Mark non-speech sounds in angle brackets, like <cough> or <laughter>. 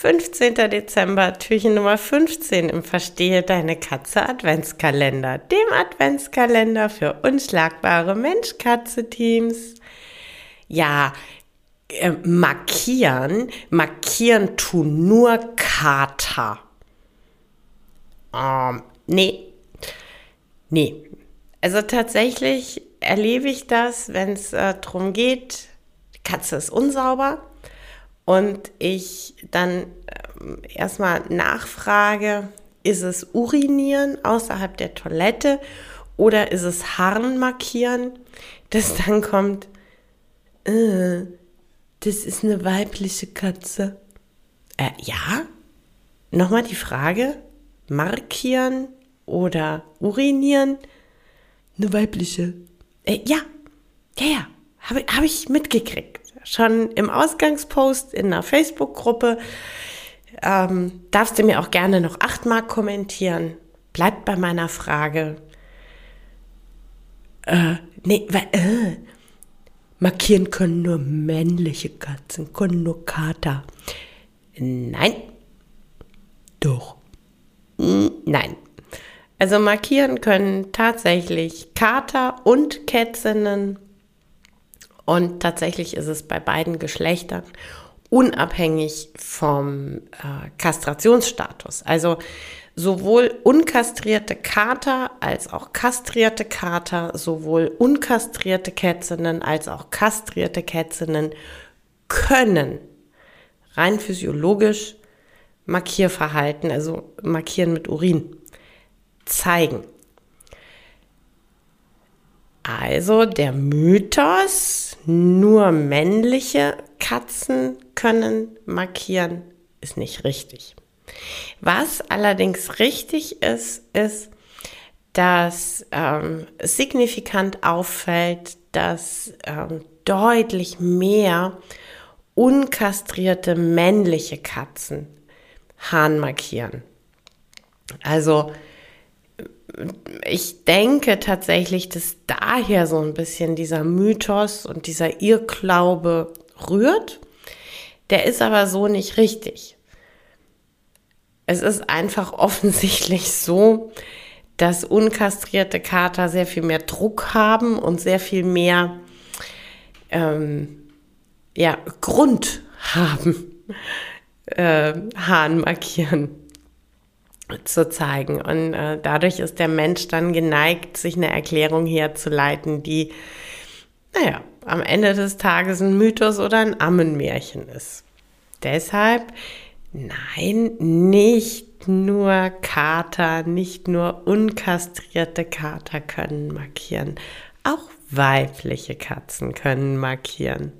15. Dezember, Türchen Nummer 15 im Verstehe deine Katze Adventskalender, dem Adventskalender für unschlagbare Mensch-Katze-Teams. Ja, äh, markieren, markieren tun nur Kater. Ähm, nee, nee. Also tatsächlich erlebe ich das, wenn es äh, darum geht, Katze ist unsauber und ich dann äh, erstmal nachfrage, ist es Urinieren außerhalb der Toilette oder ist es Harn markieren, dass dann kommt, äh, das ist eine weibliche Katze. Äh, ja? Nochmal die Frage, markieren oder urinieren? Eine weibliche. Äh, ja, ja, ja, habe hab ich mitgekriegt schon im Ausgangspost in einer Facebook-Gruppe. Ähm, darfst du mir auch gerne noch achtmal kommentieren. Bleibt bei meiner Frage. Äh, nee, weil, äh, markieren können nur männliche Katzen, können nur Kater. Nein. Doch. Hm, nein. Also markieren können tatsächlich Kater und Kätzinnen und tatsächlich ist es bei beiden Geschlechtern unabhängig vom äh, Kastrationsstatus. Also sowohl unkastrierte Kater als auch kastrierte Kater, sowohl unkastrierte Kätzinnen als auch kastrierte Kätzinnen können rein physiologisch Markierverhalten, also markieren mit Urin, zeigen. Also der Mythos, nur männliche Katzen können markieren, ist nicht richtig. Was allerdings richtig ist, ist, dass ähm, signifikant auffällt, dass ähm, deutlich mehr unkastrierte männliche Katzen Hahn markieren. Also ich denke tatsächlich, dass daher so ein bisschen dieser Mythos und dieser Irrglaube rührt. Der ist aber so nicht richtig. Es ist einfach <laughs> offensichtlich so, dass unkastrierte Kater sehr viel mehr Druck haben und sehr viel mehr ähm, ja, Grund haben, äh, Hahn markieren zu zeigen. Und äh, dadurch ist der Mensch dann geneigt, sich eine Erklärung herzuleiten, die, naja, am Ende des Tages ein Mythos oder ein Ammenmärchen ist. Deshalb, nein, nicht nur Kater, nicht nur unkastrierte Kater können markieren. Auch weibliche Katzen können markieren.